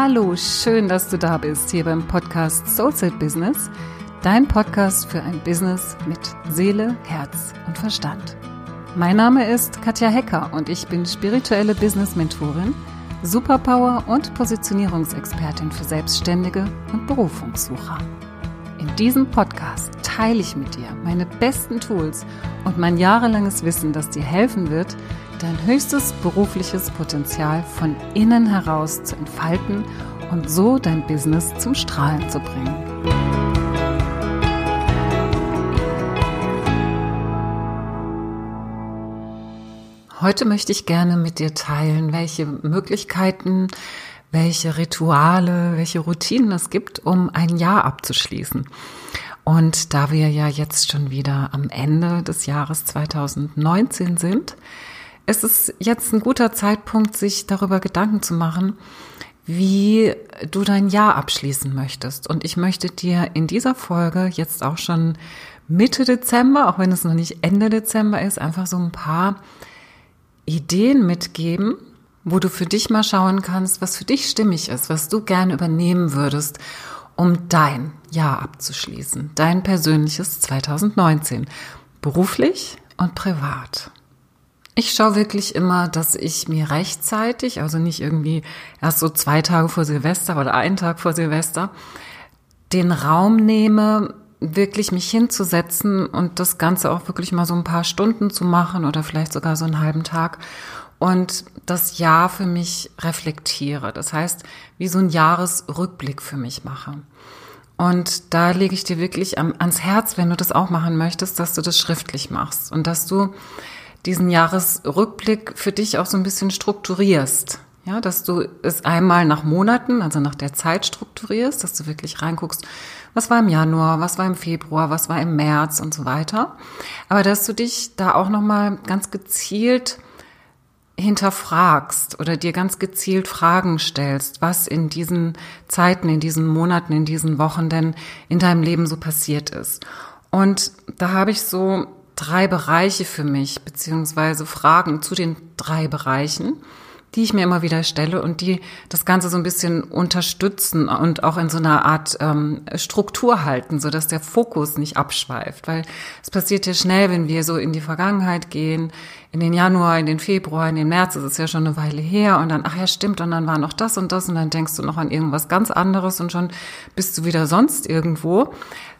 Hallo, schön, dass du da bist hier beim Podcast Soulset Business, dein Podcast für ein Business mit Seele, Herz und Verstand. Mein Name ist Katja Hecker und ich bin spirituelle Business Mentorin, Superpower und Positionierungsexpertin für Selbstständige und Berufungssucher. Diesem Podcast teile ich mit dir meine besten Tools und mein jahrelanges Wissen, das dir helfen wird, dein höchstes berufliches Potenzial von innen heraus zu entfalten und so dein Business zum Strahlen zu bringen. Heute möchte ich gerne mit dir teilen, welche Möglichkeiten, welche Rituale, welche Routinen es gibt, um ein Jahr abzuschließen. Und da wir ja jetzt schon wieder am Ende des Jahres 2019 sind, es ist jetzt ein guter Zeitpunkt, sich darüber Gedanken zu machen, wie du dein Jahr abschließen möchtest. Und ich möchte dir in dieser Folge jetzt auch schon Mitte Dezember, auch wenn es noch nicht Ende Dezember ist, einfach so ein paar Ideen mitgeben, wo du für dich mal schauen kannst, was für dich stimmig ist, was du gerne übernehmen würdest, um dein Jahr abzuschließen, dein persönliches 2019, beruflich und privat. Ich schaue wirklich immer, dass ich mir rechtzeitig, also nicht irgendwie erst so zwei Tage vor Silvester oder einen Tag vor Silvester, den Raum nehme, wirklich mich hinzusetzen und das Ganze auch wirklich mal so ein paar Stunden zu machen oder vielleicht sogar so einen halben Tag und das Jahr für mich reflektiere. Das heißt, wie so ein Jahresrückblick für mich mache. Und da lege ich dir wirklich ans Herz, wenn du das auch machen möchtest, dass du das schriftlich machst und dass du diesen Jahresrückblick für dich auch so ein bisschen strukturierst. Ja, dass du es einmal nach Monaten, also nach der Zeit strukturierst, dass du wirklich reinguckst, was war im Januar, was war im Februar, was war im März und so weiter. Aber dass du dich da auch nochmal ganz gezielt hinterfragst oder dir ganz gezielt Fragen stellst, was in diesen Zeiten, in diesen Monaten, in diesen Wochen denn in deinem Leben so passiert ist. Und da habe ich so drei Bereiche für mich, beziehungsweise Fragen zu den drei Bereichen, die ich mir immer wieder stelle und die das Ganze so ein bisschen unterstützen und auch in so einer Art ähm, Struktur halten, so dass der Fokus nicht abschweift. Weil es passiert ja schnell, wenn wir so in die Vergangenheit gehen, in den Januar, in den Februar, in den März, das ist ja schon eine Weile her und dann, ach ja, stimmt, und dann war noch das und das und dann denkst du noch an irgendwas ganz anderes und schon bist du wieder sonst irgendwo.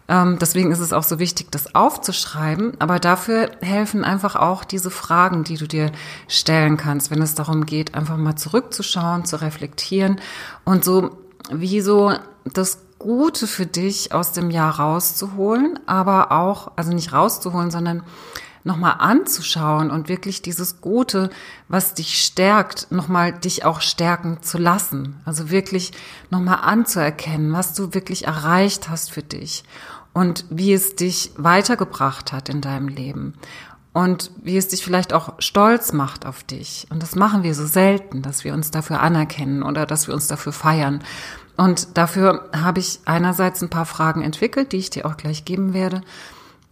Ähm, deswegen ist es auch so wichtig, das aufzuschreiben. Aber dafür helfen einfach auch diese Fragen, die du dir stellen kannst, wenn es darum geht, einfach mal zurückzuschauen, zu reflektieren und so wie so das Gute für dich aus dem Jahr rauszuholen, aber auch, also nicht rauszuholen, sondern nochmal anzuschauen und wirklich dieses Gute, was dich stärkt, nochmal dich auch stärken zu lassen. Also wirklich nochmal anzuerkennen, was du wirklich erreicht hast für dich und wie es dich weitergebracht hat in deinem Leben und wie es dich vielleicht auch stolz macht auf dich. Und das machen wir so selten, dass wir uns dafür anerkennen oder dass wir uns dafür feiern. Und dafür habe ich einerseits ein paar Fragen entwickelt, die ich dir auch gleich geben werde.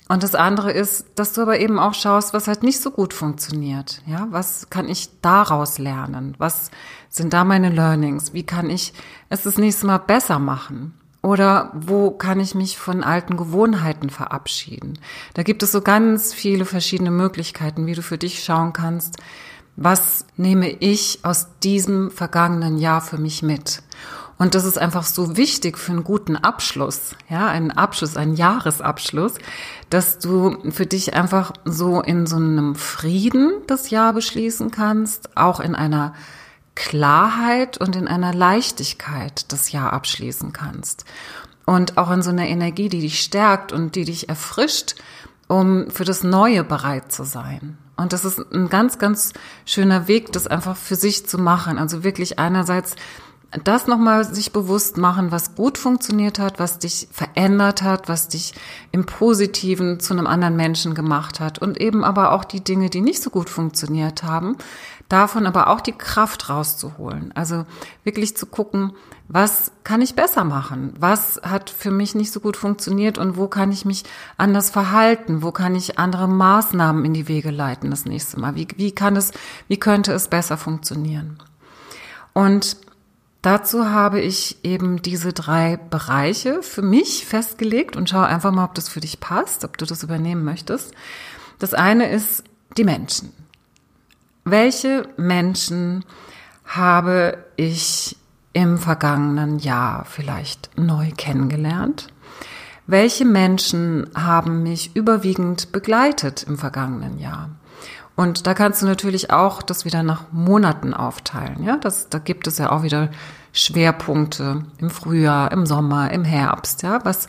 Und das andere ist, dass du aber eben auch schaust, was halt nicht so gut funktioniert. Ja, was kann ich daraus lernen? Was sind da meine Learnings? Wie kann ich es das nächste Mal besser machen? Oder wo kann ich mich von alten Gewohnheiten verabschieden? Da gibt es so ganz viele verschiedene Möglichkeiten, wie du für dich schauen kannst, was nehme ich aus diesem vergangenen Jahr für mich mit? Und das ist einfach so wichtig für einen guten Abschluss, ja, einen Abschluss, einen Jahresabschluss, dass du für dich einfach so in so einem Frieden das Jahr beschließen kannst, auch in einer Klarheit und in einer Leichtigkeit das Jahr abschließen kannst. Und auch in so einer Energie, die dich stärkt und die dich erfrischt, um für das Neue bereit zu sein. Und das ist ein ganz, ganz schöner Weg, das einfach für sich zu machen. Also wirklich einerseits das nochmal sich bewusst machen, was gut funktioniert hat, was dich verändert hat, was dich im Positiven zu einem anderen Menschen gemacht hat und eben aber auch die Dinge, die nicht so gut funktioniert haben, davon aber auch die Kraft rauszuholen. Also wirklich zu gucken, was kann ich besser machen? Was hat für mich nicht so gut funktioniert und wo kann ich mich anders verhalten? Wo kann ich andere Maßnahmen in die Wege leiten das nächste Mal? Wie, wie kann es, wie könnte es besser funktionieren? Und dazu habe ich eben diese drei Bereiche für mich festgelegt und schau einfach mal, ob das für dich passt, ob du das übernehmen möchtest. Das eine ist die Menschen. Welche Menschen habe ich im vergangenen Jahr vielleicht neu kennengelernt? Welche Menschen haben mich überwiegend begleitet im vergangenen Jahr? Und da kannst du natürlich auch das wieder nach Monaten aufteilen. Ja, das, da gibt es ja auch wieder Schwerpunkte im Frühjahr, im Sommer, im Herbst. Ja, was,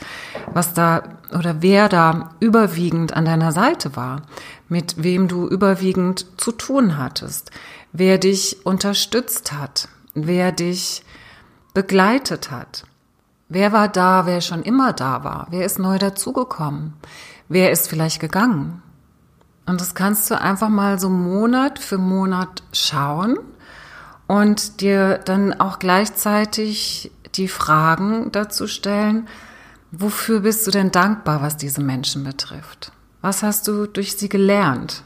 was da oder wer da überwiegend an deiner Seite war, mit wem du überwiegend zu tun hattest, wer dich unterstützt hat, wer dich begleitet hat. Wer war da, wer schon immer da war? Wer ist neu dazugekommen? Wer ist vielleicht gegangen? Und das kannst du einfach mal so Monat für Monat schauen und dir dann auch gleichzeitig die Fragen dazu stellen, wofür bist du denn dankbar, was diese Menschen betrifft? Was hast du durch sie gelernt?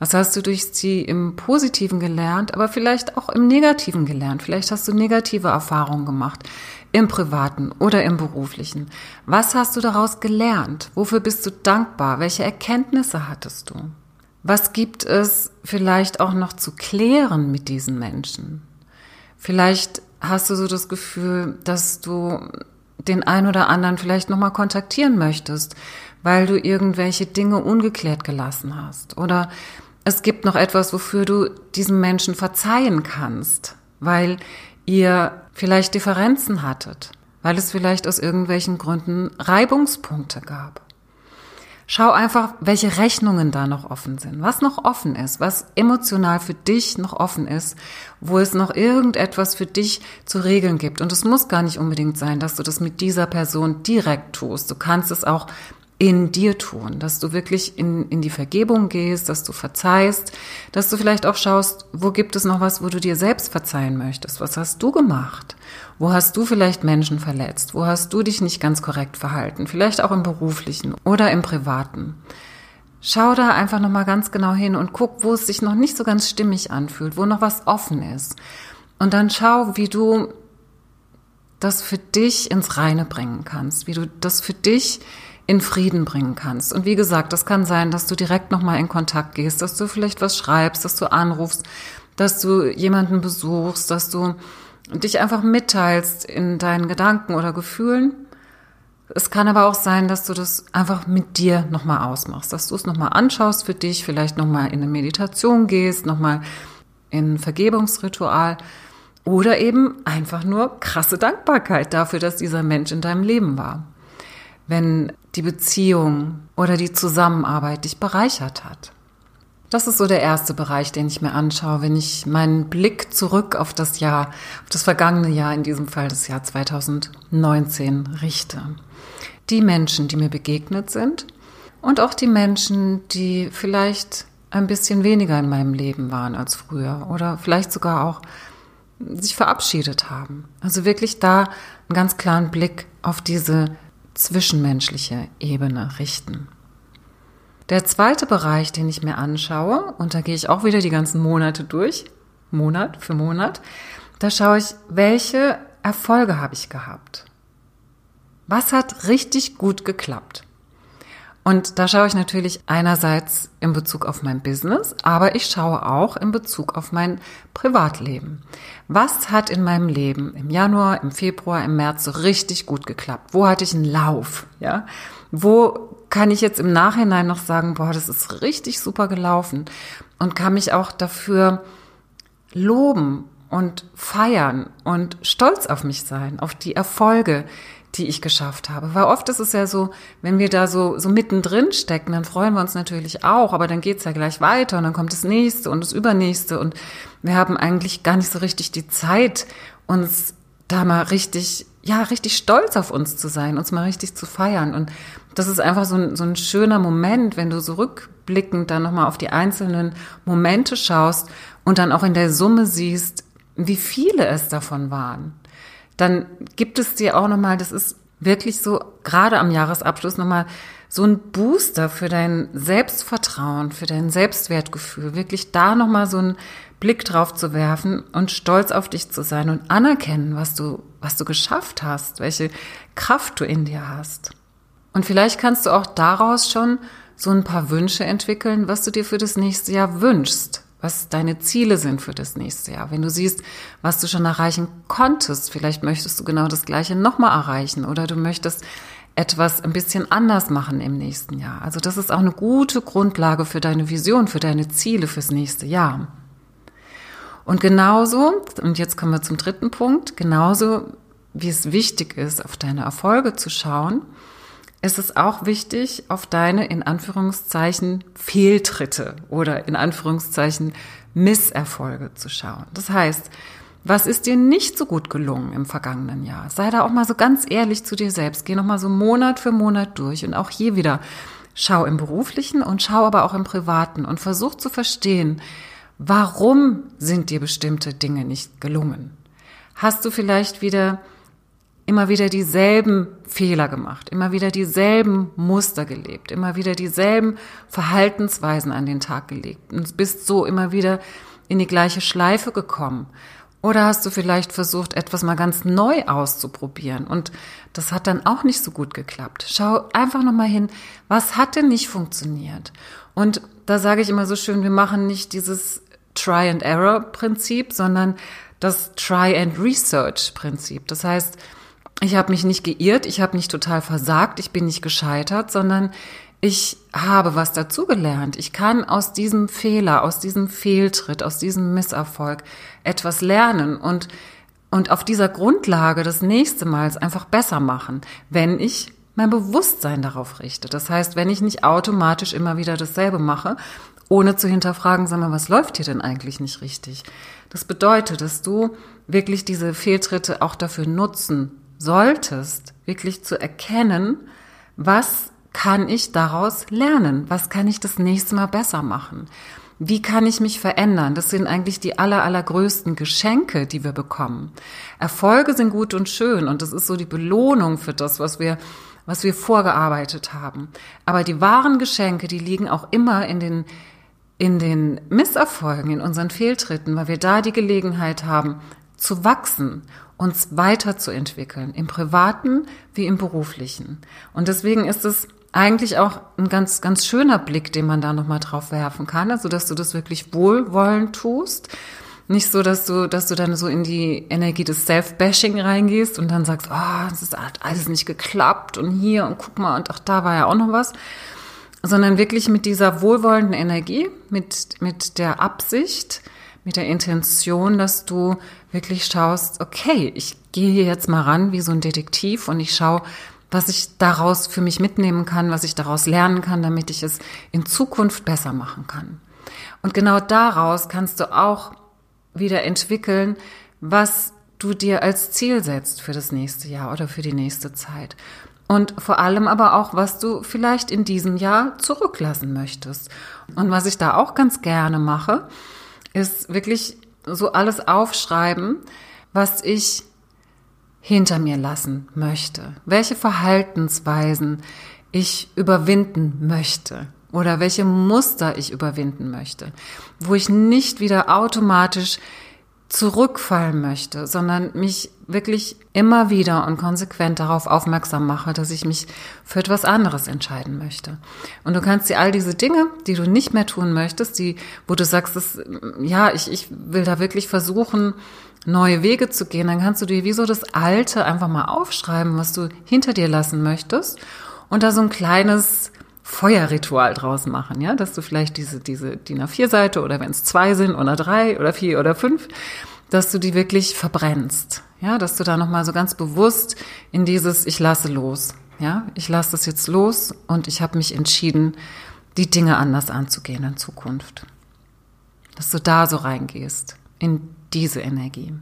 Was hast du durch sie im Positiven gelernt, aber vielleicht auch im Negativen gelernt? Vielleicht hast du negative Erfahrungen gemacht, im privaten oder im beruflichen. Was hast du daraus gelernt? Wofür bist du dankbar? Welche Erkenntnisse hattest du? Was gibt es vielleicht auch noch zu klären mit diesen Menschen? Vielleicht hast du so das Gefühl, dass du den ein oder anderen vielleicht nochmal kontaktieren möchtest, weil du irgendwelche Dinge ungeklärt gelassen hast. Oder es gibt noch etwas, wofür du diesem Menschen verzeihen kannst, weil ihr vielleicht Differenzen hattet, weil es vielleicht aus irgendwelchen Gründen Reibungspunkte gab. Schau einfach, welche Rechnungen da noch offen sind, was noch offen ist, was emotional für dich noch offen ist, wo es noch irgendetwas für dich zu regeln gibt. Und es muss gar nicht unbedingt sein, dass du das mit dieser Person direkt tust. Du kannst es auch in dir tun, dass du wirklich in, in die Vergebung gehst, dass du verzeihst, dass du vielleicht auch schaust, wo gibt es noch was, wo du dir selbst verzeihen möchtest? Was hast du gemacht? Wo hast du vielleicht Menschen verletzt? Wo hast du dich nicht ganz korrekt verhalten? Vielleicht auch im beruflichen oder im privaten. Schau da einfach nochmal ganz genau hin und guck, wo es sich noch nicht so ganz stimmig anfühlt, wo noch was offen ist. Und dann schau, wie du das für dich ins Reine bringen kannst, wie du das für dich in Frieden bringen kannst. Und wie gesagt, das kann sein, dass du direkt nochmal in Kontakt gehst, dass du vielleicht was schreibst, dass du anrufst, dass du jemanden besuchst, dass du dich einfach mitteilst in deinen Gedanken oder Gefühlen. Es kann aber auch sein, dass du das einfach mit dir nochmal ausmachst, dass du es nochmal anschaust für dich, vielleicht nochmal in eine Meditation gehst, nochmal in ein Vergebungsritual oder eben einfach nur krasse Dankbarkeit dafür, dass dieser Mensch in deinem Leben war. Wenn die Beziehung oder die Zusammenarbeit dich bereichert hat. Das ist so der erste Bereich, den ich mir anschaue, wenn ich meinen Blick zurück auf das Jahr, auf das vergangene Jahr, in diesem Fall das Jahr 2019 richte. Die Menschen, die mir begegnet sind und auch die Menschen, die vielleicht ein bisschen weniger in meinem Leben waren als früher oder vielleicht sogar auch sich verabschiedet haben. Also wirklich da einen ganz klaren Blick auf diese zwischenmenschliche Ebene richten. Der zweite Bereich, den ich mir anschaue, und da gehe ich auch wieder die ganzen Monate durch, Monat für Monat, da schaue ich, welche Erfolge habe ich gehabt? Was hat richtig gut geklappt? Und da schaue ich natürlich einerseits in Bezug auf mein Business, aber ich schaue auch in Bezug auf mein Privatleben. Was hat in meinem Leben im Januar, im Februar, im März so richtig gut geklappt? Wo hatte ich einen Lauf? Ja? Wo kann ich jetzt im Nachhinein noch sagen, boah, das ist richtig super gelaufen und kann mich auch dafür loben und feiern und stolz auf mich sein, auf die Erfolge, die ich geschafft habe. Weil oft ist es ja so, wenn wir da so, so mittendrin stecken, dann freuen wir uns natürlich auch, aber dann geht's ja gleich weiter und dann kommt das nächste und das übernächste und wir haben eigentlich gar nicht so richtig die Zeit, uns da mal richtig, ja, richtig stolz auf uns zu sein, uns mal richtig zu feiern. Und das ist einfach so ein, so ein schöner Moment, wenn du so rückblickend dann nochmal auf die einzelnen Momente schaust und dann auch in der Summe siehst, wie viele es davon waren dann gibt es dir auch nochmal, das ist wirklich so, gerade am Jahresabschluss nochmal so ein Booster für dein Selbstvertrauen, für dein Selbstwertgefühl, wirklich da nochmal so ein Blick drauf zu werfen und stolz auf dich zu sein und anerkennen, was du, was du geschafft hast, welche Kraft du in dir hast. Und vielleicht kannst du auch daraus schon so ein paar Wünsche entwickeln, was du dir für das nächste Jahr wünschst, was deine Ziele sind für das nächste Jahr. Wenn du siehst, was du schon erreichen konntest, vielleicht möchtest du genau das Gleiche nochmal erreichen oder du möchtest etwas ein bisschen anders machen im nächsten Jahr. Also das ist auch eine gute Grundlage für deine Vision, für deine Ziele fürs nächste Jahr. Und genauso, und jetzt kommen wir zum dritten Punkt, genauso wie es wichtig ist, auf deine Erfolge zu schauen, ist es auch wichtig, auf deine in Anführungszeichen Fehltritte oder in Anführungszeichen Misserfolge zu schauen. Das heißt, was ist dir nicht so gut gelungen im vergangenen Jahr? Sei da auch mal so ganz ehrlich zu dir selbst. Geh noch mal so Monat für Monat durch und auch hier wieder schau im beruflichen und schau aber auch im privaten und versuch zu verstehen, warum sind dir bestimmte Dinge nicht gelungen? Hast du vielleicht wieder immer wieder dieselben Fehler gemacht, immer wieder dieselben Muster gelebt, immer wieder dieselben Verhaltensweisen an den Tag gelegt und bist so immer wieder in die gleiche Schleife gekommen. Oder hast du vielleicht versucht, etwas mal ganz neu auszuprobieren und das hat dann auch nicht so gut geklappt. Schau einfach nochmal hin, was hat denn nicht funktioniert? Und da sage ich immer so schön, wir machen nicht dieses Try and Error Prinzip, sondern das Try and Research Prinzip. Das heißt, ich habe mich nicht geirrt, ich habe nicht total versagt, ich bin nicht gescheitert, sondern ich habe was dazugelernt. Ich kann aus diesem Fehler, aus diesem Fehltritt, aus diesem Misserfolg etwas lernen und, und auf dieser Grundlage das nächste Mal einfach besser machen, wenn ich mein Bewusstsein darauf richte. Das heißt, wenn ich nicht automatisch immer wieder dasselbe mache, ohne zu hinterfragen, sag mal, was läuft hier denn eigentlich nicht richtig? Das bedeutet, dass du wirklich diese Fehltritte auch dafür nutzen solltest, wirklich zu erkennen, was kann ich daraus lernen? Was kann ich das nächste Mal besser machen? Wie kann ich mich verändern? Das sind eigentlich die aller, allergrößten Geschenke, die wir bekommen. Erfolge sind gut und schön und das ist so die Belohnung für das, was wir, was wir vorgearbeitet haben. Aber die wahren Geschenke, die liegen auch immer in den, in den Misserfolgen, in unseren Fehltritten, weil wir da die Gelegenheit haben, zu wachsen uns weiterzuentwickeln, im privaten wie im beruflichen. Und deswegen ist es eigentlich auch ein ganz, ganz schöner Blick, den man da nochmal drauf werfen kann, also dass du das wirklich wohlwollend tust. Nicht so, dass du, dass du dann so in die Energie des Self-Bashing reingehst und dann sagst, oh, es ist alles nicht geklappt und hier und guck mal und ach, da war ja auch noch was. Sondern wirklich mit dieser wohlwollenden Energie, mit, mit der Absicht, mit der Intention, dass du wirklich schaust, okay, ich gehe hier jetzt mal ran wie so ein Detektiv und ich schaue, was ich daraus für mich mitnehmen kann, was ich daraus lernen kann, damit ich es in Zukunft besser machen kann. Und genau daraus kannst du auch wieder entwickeln, was du dir als Ziel setzt für das nächste Jahr oder für die nächste Zeit. Und vor allem aber auch, was du vielleicht in diesem Jahr zurücklassen möchtest. Und was ich da auch ganz gerne mache, ist wirklich so alles aufschreiben, was ich hinter mir lassen möchte, welche Verhaltensweisen ich überwinden möchte oder welche Muster ich überwinden möchte, wo ich nicht wieder automatisch zurückfallen möchte, sondern mich wirklich immer wieder und konsequent darauf aufmerksam mache, dass ich mich für etwas anderes entscheiden möchte. Und du kannst dir all diese Dinge, die du nicht mehr tun möchtest, die, wo du sagst, das, ja, ich, ich will da wirklich versuchen, neue Wege zu gehen, dann kannst du dir wie so das Alte einfach mal aufschreiben, was du hinter dir lassen möchtest und da so ein kleines Feuerritual draus machen, ja, dass du vielleicht diese, diese DIN A4-Seite oder wenn es zwei sind oder drei oder vier oder fünf, dass du die wirklich verbrennst, ja, dass du da nochmal so ganz bewusst in dieses Ich lasse los, ja, ich lasse das jetzt los und ich habe mich entschieden, die Dinge anders anzugehen in Zukunft. Dass du da so reingehst, in diese Energie.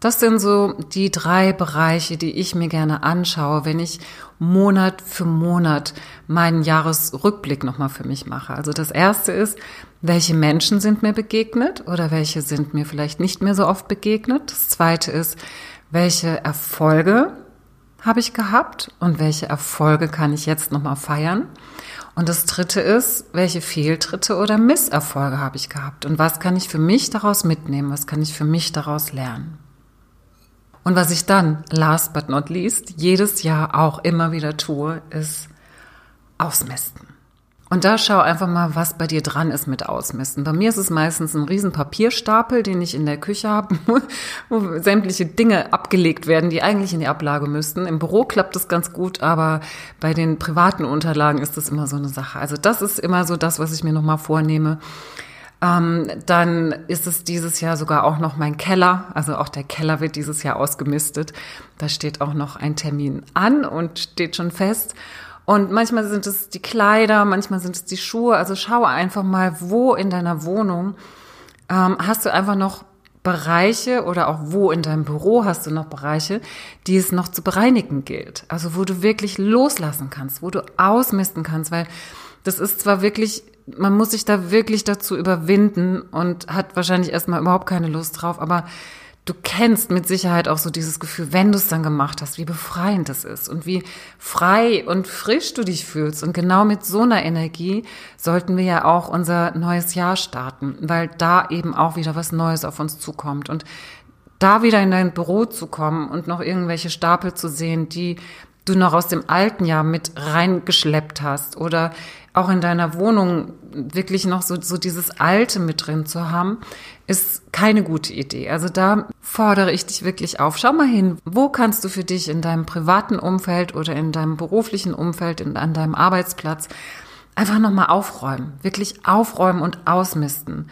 Das sind so die drei Bereiche, die ich mir gerne anschaue, wenn ich Monat für Monat meinen Jahresrückblick nochmal für mich mache. Also das erste ist, welche Menschen sind mir begegnet oder welche sind mir vielleicht nicht mehr so oft begegnet. Das zweite ist, welche Erfolge habe ich gehabt und welche Erfolge kann ich jetzt nochmal feiern? Und das dritte ist, welche Fehltritte oder Misserfolge habe ich gehabt und was kann ich für mich daraus mitnehmen? Was kann ich für mich daraus lernen? Und was ich dann, last but not least, jedes Jahr auch immer wieder tue, ist ausmisten. Und da schau einfach mal, was bei dir dran ist mit Ausmisten. Bei mir ist es meistens ein riesen Papierstapel, den ich in der Küche habe, wo sämtliche Dinge abgelegt werden, die eigentlich in die Ablage müssten. Im Büro klappt das ganz gut, aber bei den privaten Unterlagen ist das immer so eine Sache. Also das ist immer so das, was ich mir nochmal vornehme. Ähm, dann ist es dieses Jahr sogar auch noch mein Keller. Also auch der Keller wird dieses Jahr ausgemistet. Da steht auch noch ein Termin an und steht schon fest. Und manchmal sind es die Kleider, manchmal sind es die Schuhe. Also schau einfach mal, wo in deiner Wohnung ähm, hast du einfach noch Bereiche oder auch wo in deinem Büro hast du noch Bereiche, die es noch zu bereinigen gilt. Also wo du wirklich loslassen kannst, wo du ausmisten kannst, weil das ist zwar wirklich man muss sich da wirklich dazu überwinden und hat wahrscheinlich erstmal überhaupt keine Lust drauf, aber du kennst mit Sicherheit auch so dieses Gefühl, wenn du es dann gemacht hast, wie befreiend es ist und wie frei und frisch du dich fühlst. Und genau mit so einer Energie sollten wir ja auch unser neues Jahr starten, weil da eben auch wieder was Neues auf uns zukommt. Und da wieder in dein Büro zu kommen und noch irgendwelche Stapel zu sehen, die du noch aus dem alten Jahr mit reingeschleppt hast oder auch in deiner Wohnung wirklich noch so, so dieses Alte mit drin zu haben, ist keine gute Idee. Also da fordere ich dich wirklich auf. Schau mal hin, wo kannst du für dich in deinem privaten Umfeld oder in deinem beruflichen Umfeld, in, an deinem Arbeitsplatz einfach nochmal aufräumen. Wirklich aufräumen und ausmisten.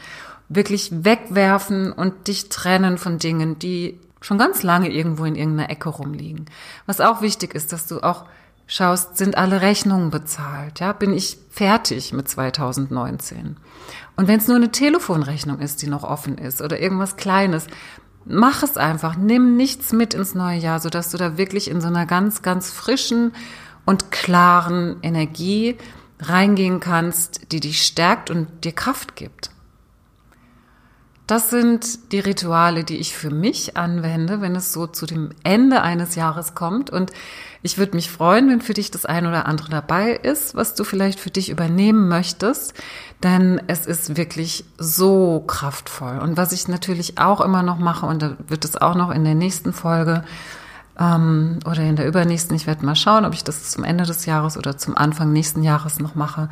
Wirklich wegwerfen und dich trennen von Dingen, die schon ganz lange irgendwo in irgendeiner Ecke rumliegen. Was auch wichtig ist, dass du auch schaust, sind alle Rechnungen bezahlt? Ja, bin ich fertig mit 2019? Und wenn es nur eine Telefonrechnung ist, die noch offen ist oder irgendwas Kleines, mach es einfach. Nimm nichts mit ins neue Jahr, sodass du da wirklich in so einer ganz, ganz frischen und klaren Energie reingehen kannst, die dich stärkt und dir Kraft gibt. Das sind die Rituale, die ich für mich anwende, wenn es so zu dem Ende eines Jahres kommt. Und ich würde mich freuen, wenn für dich das ein oder andere dabei ist, was du vielleicht für dich übernehmen möchtest. Denn es ist wirklich so kraftvoll. Und was ich natürlich auch immer noch mache, und da wird es auch noch in der nächsten Folge ähm, oder in der übernächsten, ich werde mal schauen, ob ich das zum Ende des Jahres oder zum Anfang nächsten Jahres noch mache.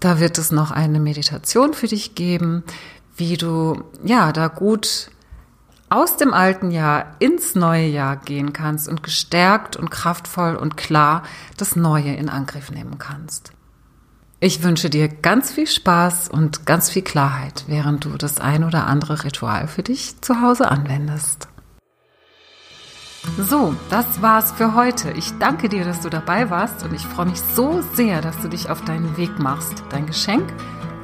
Da wird es noch eine Meditation für dich geben, wie du ja da gut aus dem alten Jahr ins neue Jahr gehen kannst und gestärkt und kraftvoll und klar das Neue in Angriff nehmen kannst. Ich wünsche dir ganz viel Spaß und ganz viel Klarheit, während du das ein oder andere Ritual für dich zu Hause anwendest. So, das war's für heute. Ich danke dir, dass du dabei warst und ich freue mich so sehr, dass du dich auf deinen Weg machst, dein Geschenk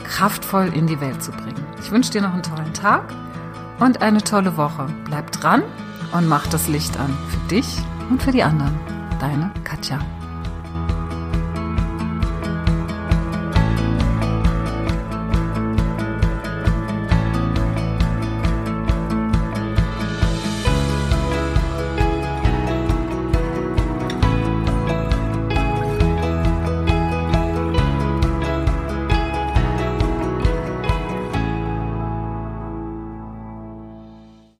kraftvoll in die Welt zu bringen. Ich wünsche dir noch einen tollen Tag und eine tolle Woche. Bleib dran und mach das Licht an für dich und für die anderen. Deine Katja.